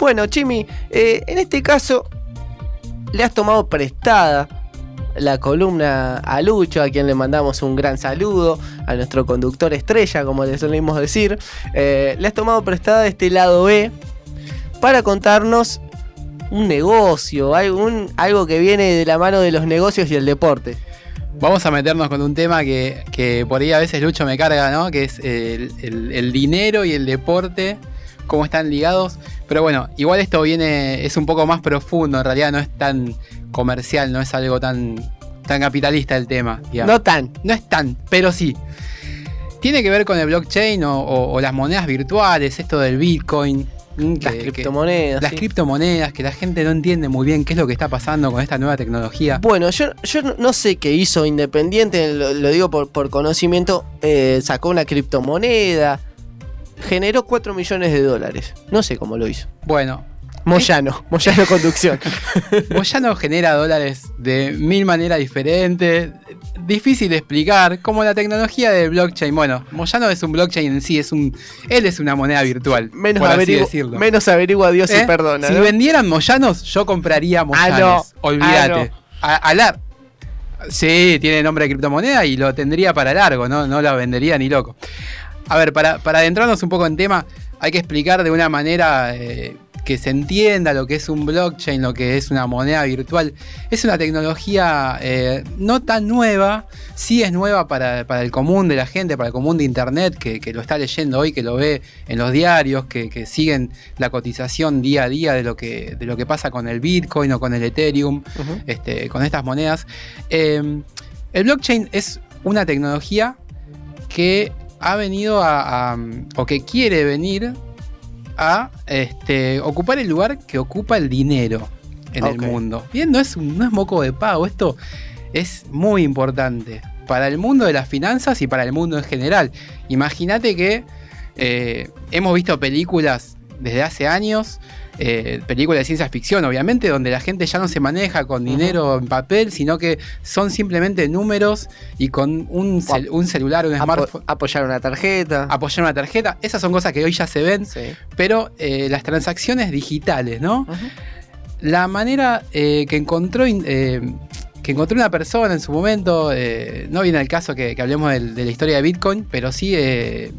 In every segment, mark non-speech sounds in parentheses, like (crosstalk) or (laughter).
Bueno, Chimi, eh, en este caso le has tomado prestada la columna a Lucho, a quien le mandamos un gran saludo, a nuestro conductor estrella, como le solemos decir. Eh, le has tomado prestada este lado B para contarnos un negocio, algún, algo que viene de la mano de los negocios y el deporte. Vamos a meternos con un tema que, que por ahí a veces Lucho me carga, ¿no? Que es el dinero y el deporte, cómo están ligados. Pero bueno, igual esto viene, es un poco más profundo, en realidad no es tan comercial, no es algo tan, tan capitalista el tema. digamos. No tan. No es tan, pero sí. Tiene que ver con el blockchain o, o- o las monedas virtuales, esto del Bitcoin. mm, Las que- que- criptomonedas. las sí. criptomonedas, que la gente no entiende muy bien qué es lo que está pasando con esta nueva tecnología. Bueno, yo, yo no- no sé qué hizo Independiente, lo, lo digo por, por conocimiento, eh, sacó una criptomoneda, generó 4 millones de dólares. No sé cómo lo hizo. Bueno, Moyano, (laughs) Moyano Conducción. (laughs) Moyano genera dólares de mil maneras diferentes. Difícil de explicar. Como la tecnología del blockchain. Bueno, Moyano es un blockchain en sí, es un. Él es una moneda virtual. Menos, por así averigu- decirlo. menos averigua Dios ¿Eh? y perdona. Si ¿no? vendieran Moyanos, yo compraría Moyanos. no. Olvídate. Ah, A- a la- Sí, tiene nombre de criptomoneda y lo tendría para largo, ¿no? No la vendería ni loco. A ver, para, para adentrarnos un poco en tema, hay que explicar de una manera eh, que se entienda lo que es un blockchain, lo que es una moneda virtual. Es una tecnología eh, no tan nueva, sí es nueva para, para el común de la gente, para el común de Internet, que, que lo está leyendo hoy, que lo ve en los diarios, que, que siguen la cotización día a día de lo, que, de lo que pasa con el Bitcoin o con el Ethereum este, con estas monedas. Eh, el blockchain es una tecnología que ha venido a, a- o que quiere venir a este, ocupar el lugar que ocupa el dinero en el mundo. Bien, no es, no es moco de pago, esto es muy importante para el mundo de las finanzas y para el mundo en general. Imagínate que eh, hemos visto películas desde hace años, eh, películas de ciencia ficción, obviamente, donde la gente ya no se maneja con dinero en papel, sino que son simplemente números y con un, cel- un celular, un Apo- smartphone, apoyar una tarjeta. apoyar una tarjeta. Esas son cosas que hoy ya se ven, Sí. pero eh, las transacciones digitales, ¿no? La manera eh, que encontró eh, que encontró una persona en su momento, eh, no viene al caso que, que hablemos de, la historia de Bitcoin, pero sí eh,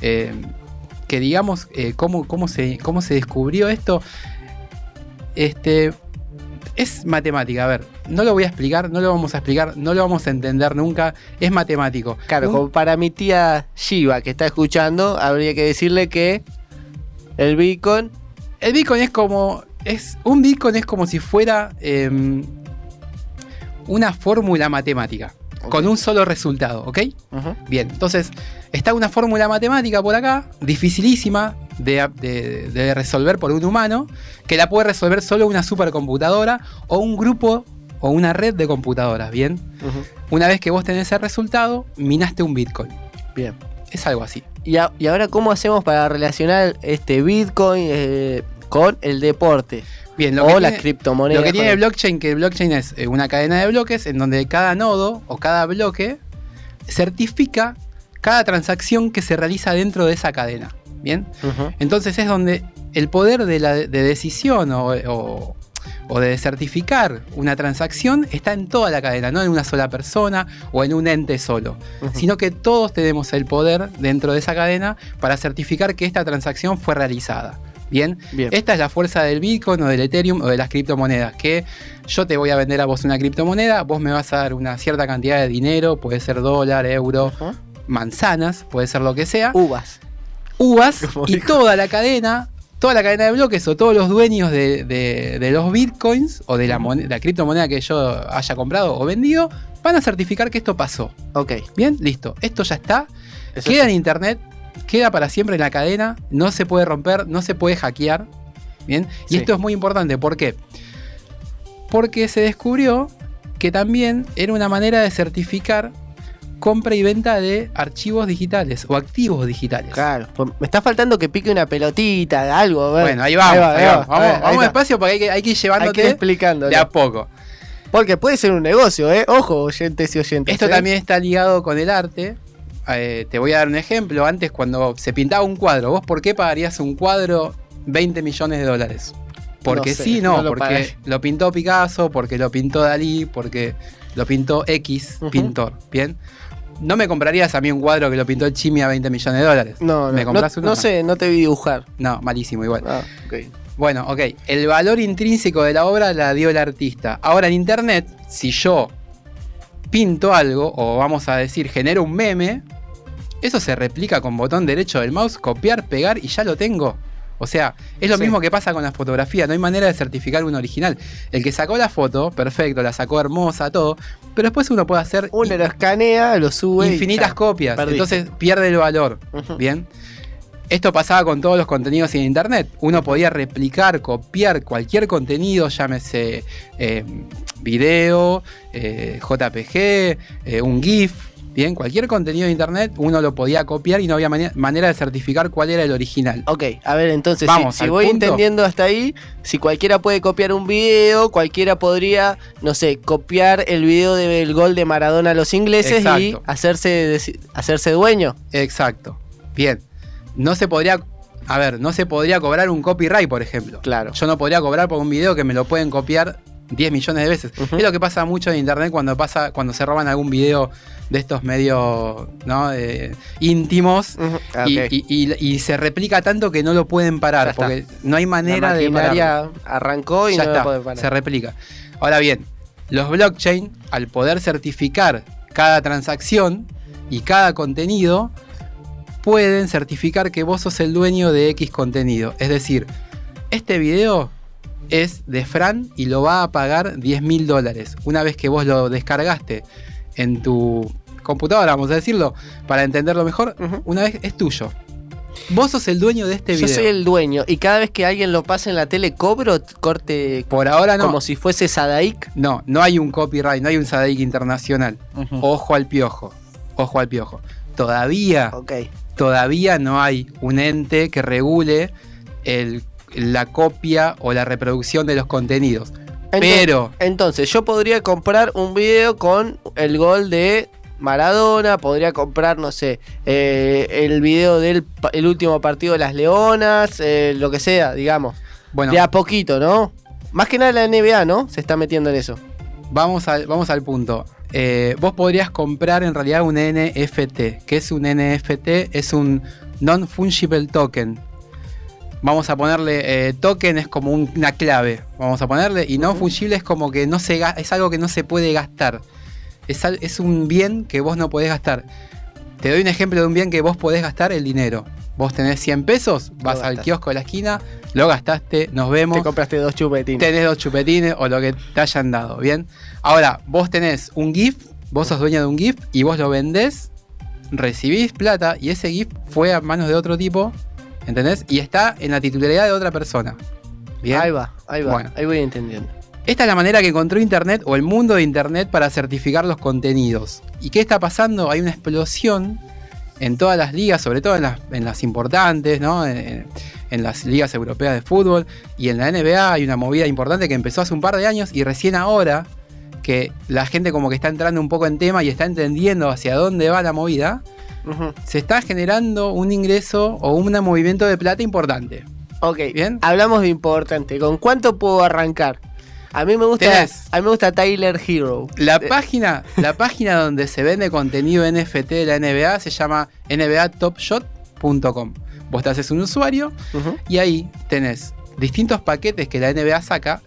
eh, que digamos eh, cómo, cómo, se, cómo se descubrió esto. Este, es matemática, a ver, no lo voy a explicar, no lo vamos a explicar, no lo vamos a entender nunca, es matemático. Claro, como para mi tía Shiva que está escuchando, habría que decirle que el Bitcoin. El Bitcoin es como. Es, un Bitcoin es como si fuera em, una fórmula matemática. Con un solo resultado, ¿ok? Bien, entonces está una fórmula matemática por acá, dificilísima de, de- de resolver por un humano, que la puede resolver solo una supercomputadora o un grupo o una red de computadoras, ¿bien? Una vez que vos tenés el resultado, minaste un Bitcoin. Bien. Es algo así. Y, a- y ahora, ¿cómo hacemos para relacionar este Bitcoin eh, con el deporte? Bien, lo o que las tiene- criptomonedas. Lo que tiene el blockchain, que el blockchain es eh, una cadena de bloques en donde cada nodo o cada bloque certifica cada transacción que se realiza dentro de esa cadena. Bien, entonces es donde el poder de, la, de decisión o, o- o de certificar una transacción está en toda la cadena, no en una sola persona o en un ente solo, sino que todos tenemos el poder dentro de esa cadena para certificar que esta transacción fue realizada. Bien, Bien. esta es la fuerza del Bitcoin o del Ethereum o de las criptomonedas, que yo te voy a vender a vos una criptomoneda, vos me vas a dar una cierta cantidad de dinero, puede ser dólar, euro, manzanas, puede ser lo que sea, Uvas. uvas (laughs) Como y dijo. toda la cadena, toda la cadena de bloques o todos los dueños de, de- de los Bitcoins o de la, moneda- la criptomoneda que yo haya comprado o vendido, van a certificar que esto pasó. Ok. Bien, listo, esto ya está, Eso queda sí. en internet, queda para siempre en la cadena, no se puede romper, no se puede hackear. Bien, y Sí. esto es muy importante, ¿por qué? Porque se descubrió que también era una manera de certificar compra y venta de archivos digitales o activos digitales. Claro. Pues me está faltando que pique una pelotita, algo. Bueno, ahí vamos, ahí va, vamos, ahí va, vamos, ahí vamos está. despacio porque hay que, hay que ir Hay llevándote que ir explicando. de a poco. Porque puede ser un negocio, ¿eh? Ojo, oyentes y oyentes. Esto ¿eh? también está ligado con el arte. Eh, te voy a dar un ejemplo. Antes, cuando se pintaba un cuadro, ¿vos por qué pagarías un cuadro 20 millones de dólares. Porque No sé, sí, no, no lo porque pagué. lo pintó Picasso, porque lo pintó Dalí, porque lo pintó X pintor. Bien. No me comprarías a mí un cuadro que lo pintó Chimi a 20 millones de dólares. No, ¿Me no, compras no, uno? no sé, no te vi dibujar. No, malísimo igual. Ah, ok. Bueno, ok. El valor intrínseco de la obra la dio el artista. Ahora en internet, si yo pinto algo, o vamos a decir, genero un meme, eso se replica con botón derecho del mouse, copiar, pegar y ya lo tengo. O sea, es lo Sí. mismo que pasa con la fotografía, no hay manera de certificar un original. El que sacó la foto, perfecto, la sacó hermosa, todo, pero después uno puede hacer Uno lo escanea, lo sube. infinitas copias, perdiste. entonces pierde el valor. Bien. Esto pasaba con todos los contenidos en internet. Uno podía replicar, copiar cualquier contenido, llámese eh, video, eh, JPG, eh, un GIF. Bien, cualquier contenido de internet uno lo podía copiar y no había mane- manera de certificar cuál era el original. Ok, a ver, entonces, Vamos, si, voy punto. entendiendo hasta ahí, si cualquiera puede copiar un video, cualquiera podría, no sé, copiar el video del gol de Maradona a los ingleses y hacerse, hacerse dueño. Exacto. Bien. No se podría. A ver, no se podría cobrar un copyright, por ejemplo. Claro. Yo no podría cobrar por un video que me lo pueden copiar 10 millones de veces. Es lo que pasa mucho en internet cuando pasa, cuando se roban algún video de estos medios ¿no? Eh, íntimos. Ujú, Y, ok. y- y- y se replica tanto que no lo pueden parar, porque no hay manera de maquinaria arrancó y Ya no está, parar. se replica. Ahora bien, los blockchain, al poder certificar cada transacción y cada contenido, pueden certificar que vos sos el dueño de X contenido. Es decir, este video es de Fran y lo va a pagar 10 mil dólares. Una vez que vos lo descargaste en tu computadora, vamos a decirlo, para entenderlo mejor, una vez es tuyo. Vos sos el dueño de este Yo video. soy el dueño y cada vez que alguien lo pasa en la tele cobro corte Por ahora no. como si fuese Sadaik. No, no hay un copyright, no hay un SADIC internacional. Ojo al piojo. Ojo al piojo. Todavía, Ok. todavía no hay un ente que regule el- la copia o la reproducción de los contenidos. Entonces- Pero, Entonces, yo podría comprar un video con el gol de Maradona, podría comprar, no sé, eh, el video del el último partido de las Leonas, eh, lo que sea, digamos. bueno, De a poquito, ¿no? Más que nada la NBA, ¿no? Se está metiendo en eso. vamos al, vamos al punto. Eh, vos podrías comprar en realidad un NFT. ¿Qué es un NFT? Es un Non-Fungible Token. Vamos a ponerle eh, token es como un- una clave. Vamos a ponerle. Y no fungible es como que no se es algo que no se puede gastar. Es, al- es un bien que vos no podés gastar. Te doy un ejemplo de un bien que vos podés gastar, el dinero. Vos tenés 100 pesos, vas al kiosco de la esquina, lo gastaste, nos vemos Te compraste dos chupetines. tenés dos chupetines o lo que te hayan dado, ¿bien? Ahora, vos tenés un GIF, vos sos dueño de un GIF y vos lo vendés, recibís plata y ese GIF fue a manos de otro tipo, ¿entendés? Y está en la titularidad de otra persona. ¿Bien? Ahí va, ahí va. Bueno. Ahí voy entendiendo. Esta es la manera que encontró Internet o el mundo de Internet para certificar los contenidos. ¿Y qué está pasando? Hay una explosión en todas las ligas, sobre todo en las, en las importantes, ¿no? En, en las ligas europeas de fútbol y en la NBA hay una movida importante que empezó hace un par de años y recién ahora que la gente como que está entrando un poco en tema y está entendiendo hacia dónde va la movida, Se está generando un ingreso o un movimiento de plata importante. Ok, Bien. hablamos de importante. ¿Con cuánto puedo arrancar? A mí me gusta, Tenés. a mí me gusta Tyler Hero. La Eh, página, la (laughs) página donde se vende contenido NFT de la NBA se llama nbatopshot.com. Vos te haces un usuario y ahí tenés distintos paquetes que la NBA saca.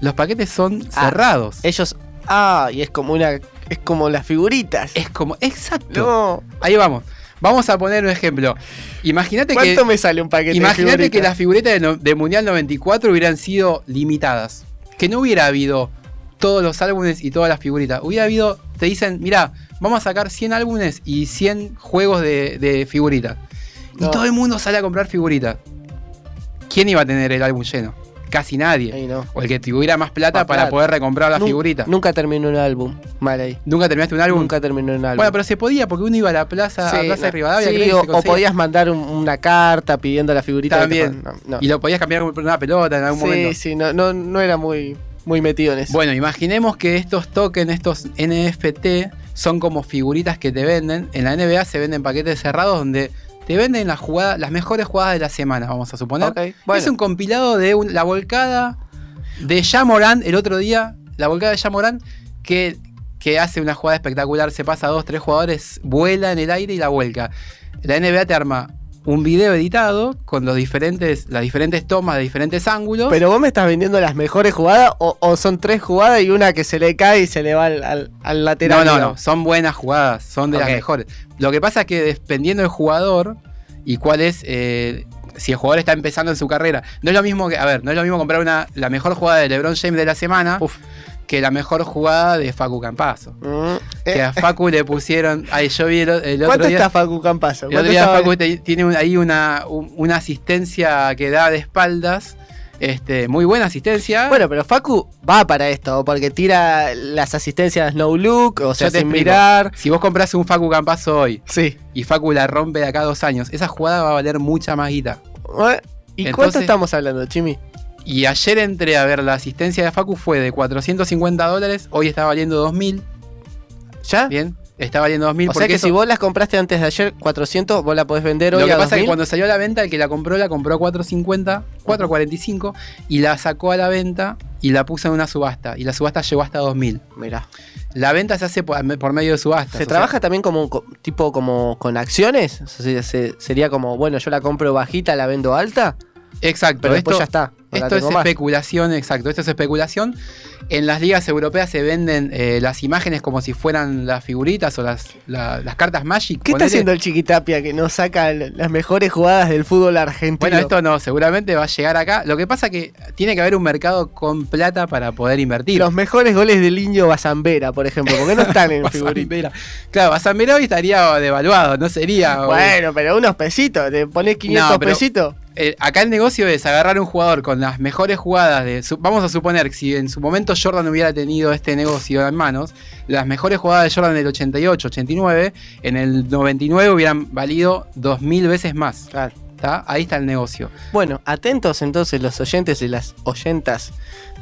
Los paquetes son Ah, cerrados. Ellos. Ah, y es como una. Es como las figuritas. Es como. Exacto. no. Ahí vamos. Vamos a poner un ejemplo. Imagínate que. ¿Cuánto me sale un paquete Imagínate que figuritas? las figuretas de, no- de Mundial 94 hubieran sido limitadas. Que no hubiera habido todos los álbumes y todas las figuritas. Hubiera habido, te dicen, mira, vamos a sacar 100 álbumes y 100 juegos de, de figuritas. No. Y todo el mundo sale a comprar figuritas. ¿Quién iba a tener el álbum lleno? Casi nadie. No. O el que tuviera más plata Más para plata. poder recomprar la Nun- figurita. Nunca terminó un álbum. Mal ahí. ¿Nunca terminaste un álbum? Nunca terminó un álbum. Bueno, pero se podía porque uno iba a la plaza, a Sí, Plaza de no. Rivadavia. Sí, o, o podías mandar un- una carta pidiendo la figurita. También. No, no. Y lo podías cambiar por una pelota en algún sí, momento. sí, no, no, no era muy, muy metido en eso. Bueno, imaginemos que estos tokens, estos NFT, son como figuritas que te venden. En la NBA se venden paquetes cerrados donde te venden las jugadas, las mejores jugadas de la semana, vamos a suponer. Bueno. Es un compilado de un- la volcada de Yamorán el otro día, la volcada de Yamorán, que, que hace una jugada espectacular, se pasa a dos, tres jugadores, vuela en el aire y la vuelca. La NBA te arma un video editado con los diferentes, las diferentes tomas de diferentes ángulos. Pero vos me estás vendiendo las mejores jugadas o, o son tres jugadas y una que se le cae y se le va al, al- al lateral. No, no, no, son buenas jugadas, son de las mejores. Lo que pasa es que dependiendo del jugador y cuál es, eh, si el jugador está empezando en su carrera, no es lo mismo que, a ver, no es lo mismo comprar una, la mejor jugada de LeBron James de la semana Uf. Que la mejor jugada de Facu Campazo. Mm, Que eh, a Facu le pusieron, ay, yo vi el, el otro ¿Cuánto día. está Facu Campazo? el ¿Cuánto otro día Facu tiene ahí una, un- una asistencia que da de espaldas. Este, muy buena asistencia. Bueno, pero Facu va para esto, porque tira las asistencias no look, o sea, sin mirar. si vos compras un Facu Campazo hoy Sí. y Facu la rompe de acá a dos años, esa jugada va a valer mucha más guita. Eh, ¿Y cuánto estamos hablando, Chimi? Y ayer entré a ver la asistencia de Facu fue de 450 dólares, hoy está valiendo 2000, ¿Ya? bien, está valiendo 2000. O sea que eso- si vos las compraste antes de ayer 400, vos la podés vender hoy Lo que a pasa es 2000. que cuando salió a la venta, el que la compró la compró a 450, 445 y la sacó a la venta y la puso en una subasta. Y la subasta llegó hasta 2000. Mirá. La venta se hace por, por medio de subastas. ¿Se sea, trabaja también como co- tipo como con acciones? O sea, se- sería como, bueno, yo la compro bajita, la vendo alta, exacto. pero después esto, ya está. no Esto es más. especulación, exacto. Esto es especulación. En las ligas europeas se venden eh, las imágenes como si fueran las figuritas o las, la- las cartas Magic. ¿Qué está haciendo el Chiquitapia que no saca las mejores jugadas del fútbol argentino? Bueno, esto no, seguramente va a llegar acá. Lo que pasa que tiene que haber un mercado con plata para poder invertir. Los mejores goles del Indio Bazambera, por ejemplo, porque no están en figuritas. (laughs) Basambera. Claro, Basambera hoy estaría devaluado, no sería. Bueno, pero unos pesitos, te pones 500 No, pero- pesitos. Eh, acá el negocio es agarrar un jugador con las mejores jugadas de. su- vamos a suponer que si en su momento Jordan hubiera tenido este negocio en manos, las mejores jugadas de Jordan del 88, 89, en el 99 hubieran valido 2000 veces más. ¿Tá? Ahí está el negocio. Bueno, atentos entonces los oyentes y las oyentas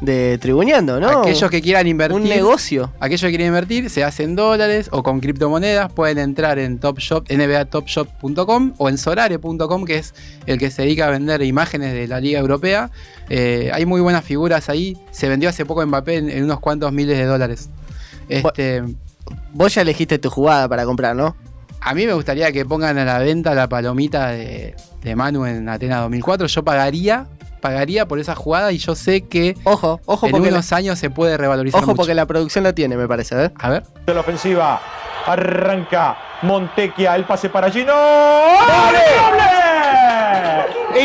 de Tribuneando, ¿no? Aquellos que quieran invertir. Un negocio. Aquellos que quieren invertir, se hacen dólares o con criptomonedas, pueden entrar en Top Shop, nbatopshop.com o en solare.com, que es el que se dedica a vender imágenes de la Liga Europea. Eh, hay muy buenas figuras ahí. Se vendió hace poco Mbappé en, en unos cuantos miles de dólares. Este, Vos ya elegiste tu jugada para comprar, ¿no? A mí me gustaría que pongan a la venta la palomita de, de Manu en Atenas 2004. Yo pagaría, pagaría por esa jugada y yo sé que Ojo, ojo, en porque, la, unos años se puede revalorizar ojo mucho. porque la producción la tiene, me parece, ¿eh? A ver. de la ofensiva. Arranca Montequia, el pase para Gino. ¡Doble!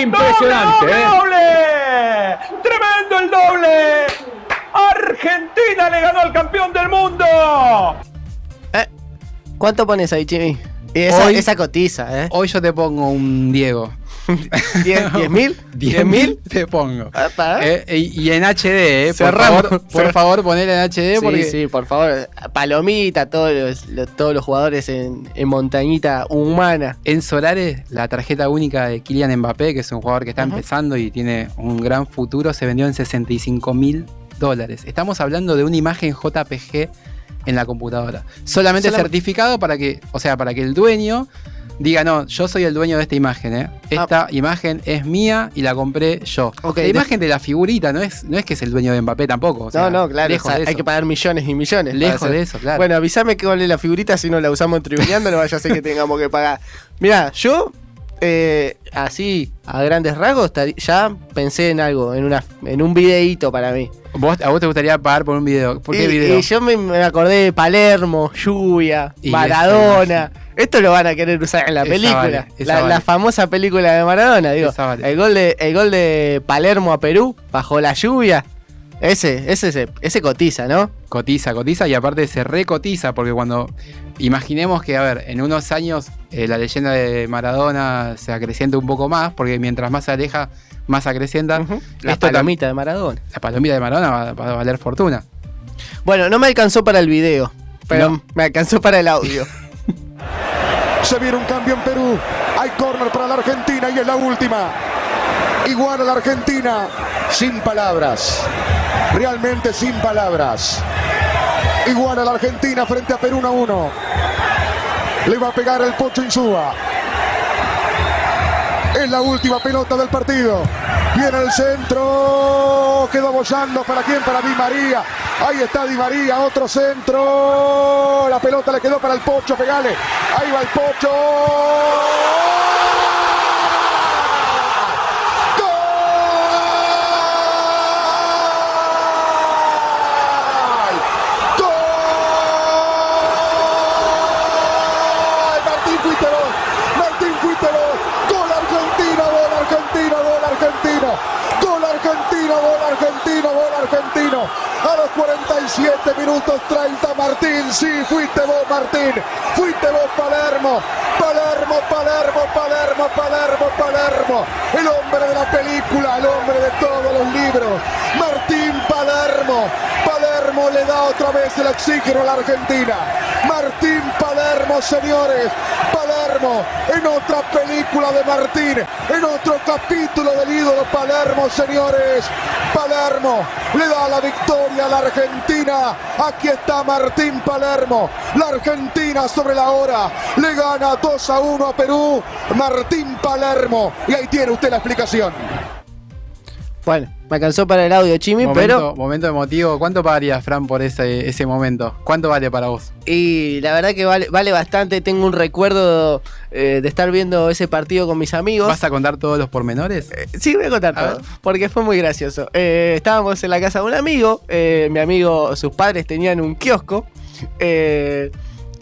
Impresionante, ¡Doble, ¿eh? doble! ¡Tremendo el doble! Argentina le ganó al campeón del mundo. ¿Cuánto pones ahí, Chimi? Esa, Hoy- esa cotiza, ¿eh? Hoy yo te pongo un Diego. (laughs) ¿10 10 (laughs) mil? ¿10 mil? Te pongo. Eh, y, y en HD, eh, por favor, por favor, ponele en HD Sí, porque sí, por favor. Palomita, todos los, lo- todos los jugadores en, en montañita humana. en Solare la tarjeta única de Kylian Mbappé, que es un jugador que está empezando y tiene un gran futuro, se vendió en 65 mil dólares. Estamos hablando de una imagen JPG en la computadora. Solamente Solam- certificado para que, o sea, para que el dueño diga, no, yo soy el dueño de esta imagen, ¿eh? Esta imagen es mía y la compré yo. La imagen de la figurita no es, no es que es el dueño de Mbappé tampoco. o sea, no, no, claro. Lejos o sea, de hay que pagar millones y millones. Lejos de eso, claro. Bueno, avísame qué vale la figurita si no la usamos en Tribuneando, no vaya a ser que tengamos que pagar. Mira, yo, eh, así, a grandes rasgos, ya pensé en algo, en, una, en un videíto para mí. ¿Vos- ¿A vos te gustaría pagar por un video? ¿Por qué y, video? y yo me, me acordé de Palermo, Lluvia, Y Maradona. Esto lo van a querer usar en la Esa película. vale, la, vale. la famosa película de Maradona, digo. Vale. El, gol de, el gol de Palermo a Perú, bajo la lluvia. Ese, ese, ese, ese cotiza, ¿no? Cotiza, cotiza y aparte se recotiza porque cuando imaginemos que, a ver, en unos años eh, la leyenda de Maradona se acrecienta un poco más, porque mientras más se aleja, más se acrecienta. La palomita de Maradona. La palomita de Maradona va, va a valer fortuna. Bueno, no me alcanzó para el video, pero No. me alcanzó para el audio. (laughs) Se viene un cambio en Perú. Hay córner para la Argentina y es la última. Igual a la Argentina. Sin palabras. Realmente sin palabras. Igual a la Argentina frente a Perú 1 a 1. Le va a pegar el Pocho Insúa. Es la última pelota del partido. Viene el centro. Quedó bollando. ¿Para quién? Para Di María. Ahí está Di María. Otro centro. La pelota le quedó para el Pocho. Pegale. Ahí va el Pocho. Martín fuiste vos, Martín fuiste vos, gol Argentina, gol Argentina, gol Argentina, gol Argentina, gol Argentina, gol argentino. A los 47 minutos 30 Martín, sí, fuiste vos Martín, fuiste vos Palermo, Palermo, Palermo, Palermo, Palermo, Palermo, el hombre de la película, el hombre de todos los libros, Martín Palermo, Palermo le da otra vez el oxígeno a la Argentina, Martín Palermo, señores, Palermo en otra película de Martín, en otro capítulo del ídolo Palermo, señores, Palermo le da la victoria a la Argentina, aquí está Martín Palermo, la Argentina sobre la hora, le gana 2 a 1 a Perú, Martín Palermo, y ahí tiene usted la explicación. Bueno, me alcanzó para el audio, Chimi, momento, pero. momento emotivo. ¿Cuánto pagarías, Fran, por ese, ese momento? ¿Cuánto vale para vos? Y la verdad que vale, vale bastante. Tengo un recuerdo eh, de estar viendo ese partido con mis amigos. ¿Vas a contar todos los pormenores? Eh, Sí, voy a contar A porque fue muy gracioso. Eh, estábamos en la casa de un amigo, mi amigo, sus padres tenían un kiosco. eh,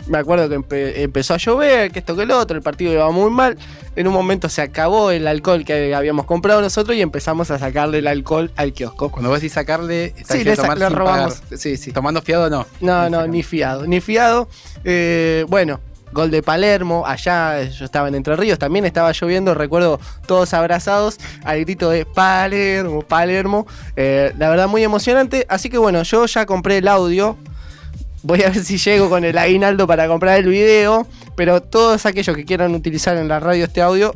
me acuerdo que empe- empezó a llover, que esto que el otro, el partido iba muy mal. En un momento se acabó el alcohol que habíamos comprado nosotros y empezamos a sacarle el alcohol al kiosco. Cuando vos decís sacarle, estás Sí, le, tomar sin robamos. pagar. Sí, sí. ¿Tomando fiado no? No, no, ni fiado, ni fiado. Eh, bueno, gol de Palermo, allá yo estaba en Entre Ríos, también estaba lloviendo, recuerdo todos abrazados al grito de Palermo, Palermo. Eh, la verdad muy emocionante, así que bueno, yo ya compré el audio. Voy a ver si llego con el aguinaldo para comprar el video, pero todos aquellos que quieran utilizar en la radio este audio,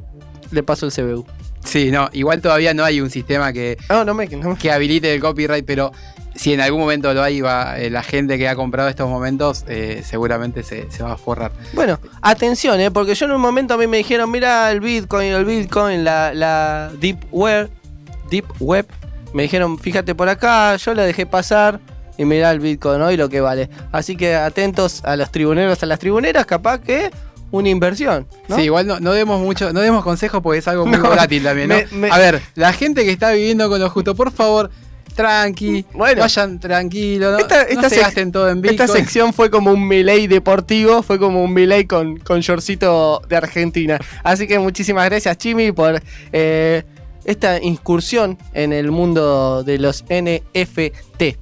le paso el CBU. Sí, no, igual todavía no hay un sistema que, No, no me... No me- que habilite el copyright, pero si en algún momento lo hay, va, eh, la gente que ha comprado estos momentos eh, seguramente se, se va a forrar. Bueno, atención, ¿eh? porque yo en un momento a mí me dijeron, mira el Bitcoin, el Bitcoin, la, la Deep Web, Deep Web, me dijeron, fíjate por acá, yo la dejé pasar y mirá el Bitcoin hoy lo que vale. Así que atentos a los tribuneros, a las tribuneras, capaz que una inversión. ¿no? Sí, igual no, no demos mucho, no demos consejos porque es algo muy (laughs) No, volátil también, ¿no? me- me- A ver, la gente que está viviendo con lo justo, por favor, tranqui, Bueno. vayan tranquilos, ¿no? Esta- No esta se sec- gasten todo en Bitcoin. Esta sección fue como un Milei deportivo, fue como un Milei con, con shortcito de Argentina. Así que muchísimas gracias, Chimi, por eh, esta incursión en el mundo de los NFT.